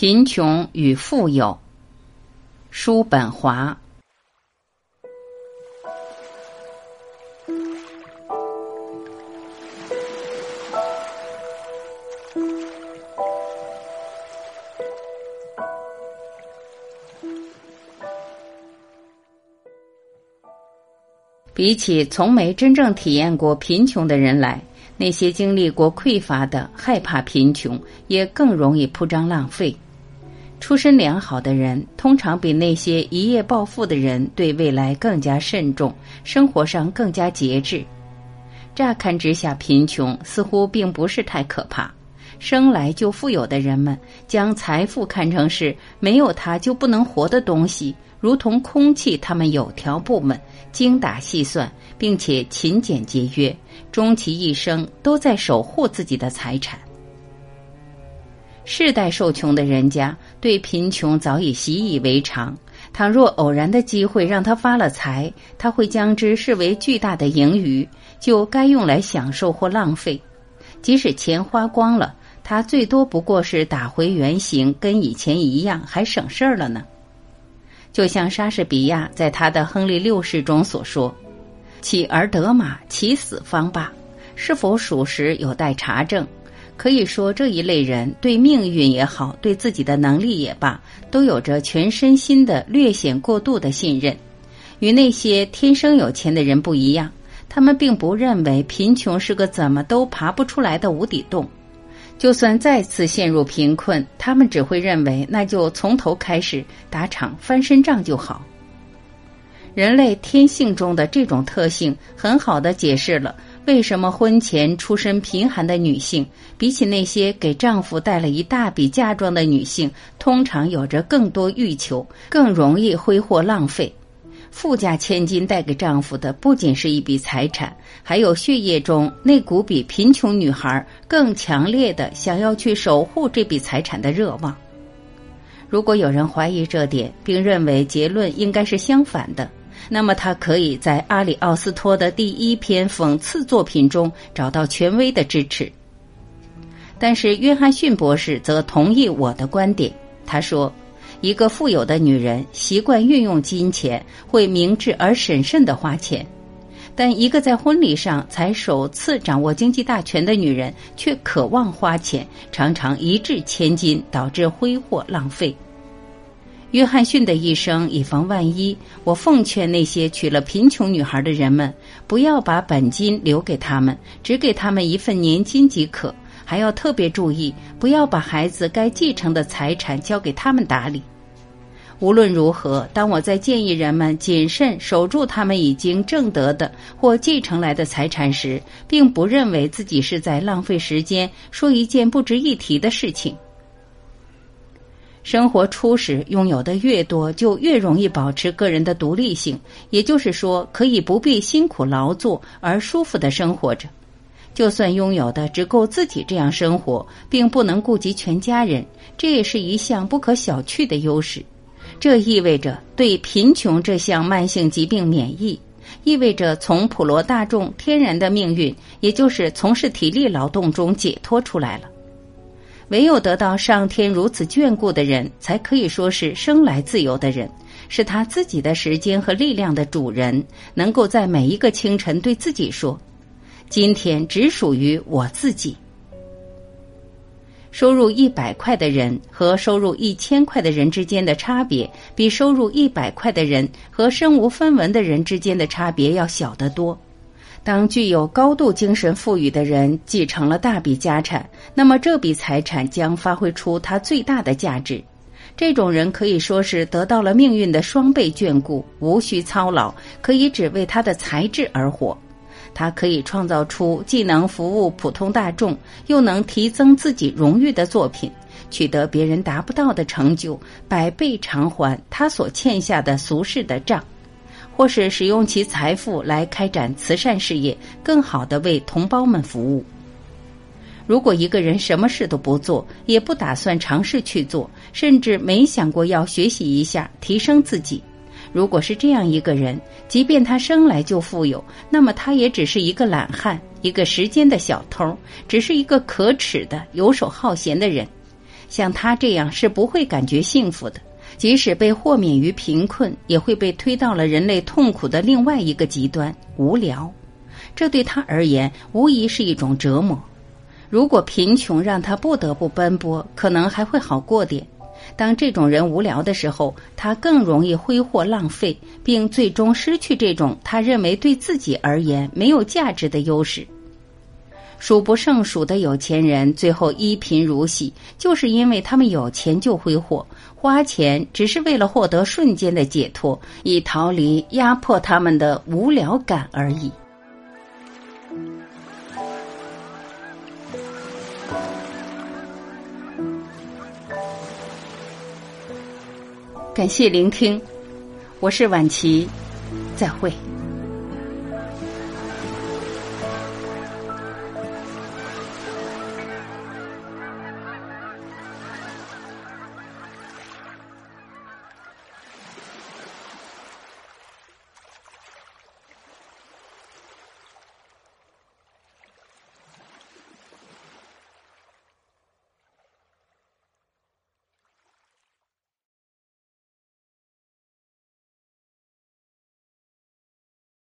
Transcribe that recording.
贫穷与富有，叔本华。比起从没真正体验过贫穷的人来，那些经历过匮乏的、害怕贫穷，也更容易铺张浪费。出身良好的人，通常比那些一夜暴富的人对未来更加慎重，生活上更加节制。乍看之下，贫穷似乎并不是太可怕。生来就富有的人们，将财富看成是没有它就不能活的东西。如同空气，他们有条不紊、精打细算，并且勤俭节约，终其一生都在守护自己的财产。世代受穷的人家对贫穷早已习以为常。倘若偶然的机会让他发了财，他会将之视为巨大的盈余，就该用来享受或浪费。即使钱花光了，他最多不过是打回原形，跟以前一样，还省事儿了呢。就像莎士比亚在他的《亨利六世》中所说：“起而得马，其死方罢。”是否属实有待查证。可以说，这一类人对命运也好，对自己的能力也罢，都有着全身心的略显过度的信任。与那些天生有钱的人不一样，他们并不认为贫穷是个怎么都爬不出来的无底洞。就算再次陷入贫困，他们只会认为那就从头开始打场翻身仗就好。人类天性中的这种特性，很好的解释了为什么婚前出身贫寒的女性，比起那些给丈夫带了一大笔嫁妆的女性，通常有着更多欲求，更容易挥霍浪费。富家千金带给丈夫的不仅是一笔财产，还有血液中那股比贫穷女孩更强烈的想要去守护这笔财产的热望。如果有人怀疑这点，并认为结论应该是相反的，那么他可以在阿里奥斯托的第一篇讽刺作品中找到权威的支持。但是约翰逊博士则同意我的观点，他说。一个富有的女人习惯运用金钱，会明智而审慎的花钱；但一个在婚礼上才首次掌握经济大权的女人，却渴望花钱，常常一掷千金，导致挥霍浪费。约翰逊的一生，以防万一，我奉劝那些娶了贫穷女孩的人们，不要把本金留给他们，只给他们一份年金即可。还要特别注意，不要把孩子该继承的财产交给他们打理。无论如何，当我在建议人们谨慎守住他们已经挣得的或继承来的财产时，并不认为自己是在浪费时间，说一件不值一提的事情。生活初始拥有的越多，就越容易保持个人的独立性，也就是说，可以不必辛苦劳作而舒服的生活着。就算拥有的只够自己这样生活，并不能顾及全家人，这也是一项不可小觑的优势。这意味着对贫穷这项慢性疾病免疫，意味着从普罗大众天然的命运，也就是从事体力劳动中解脱出来了。唯有得到上天如此眷顾的人，才可以说是生来自由的人，是他自己的时间和力量的主人，能够在每一个清晨对自己说。今天只属于我自己。收入一百块的人和收入一千块的人之间的差别，比收入一百块的人和身无分文的人之间的差别要小得多。当具有高度精神富裕的人继承了大笔家产，那么这笔财产将发挥出它最大的价值。这种人可以说是得到了命运的双倍眷顾，无需操劳，可以只为他的才智而活。他可以创造出既能服务普通大众，又能提增自己荣誉的作品，取得别人达不到的成就，百倍偿还他所欠下的俗世的账，或是使用其财富来开展慈善事业，更好的为同胞们服务。如果一个人什么事都不做，也不打算尝试去做，甚至没想过要学习一下提升自己。如果是这样一个人，即便他生来就富有，那么他也只是一个懒汉，一个时间的小偷，只是一个可耻的游手好闲的人。像他这样是不会感觉幸福的。即使被豁免于贫困，也会被推到了人类痛苦的另外一个极端——无聊。这对他而言，无疑是一种折磨。如果贫穷让他不得不奔波，可能还会好过点。当这种人无聊的时候，他更容易挥霍浪费，并最终失去这种他认为对自己而言没有价值的优势。数不胜数的有钱人最后一贫如洗，就是因为他们有钱就挥霍，花钱只是为了获得瞬间的解脱，以逃离压迫他们的无聊感而已。感谢聆听，我是晚琪，再会。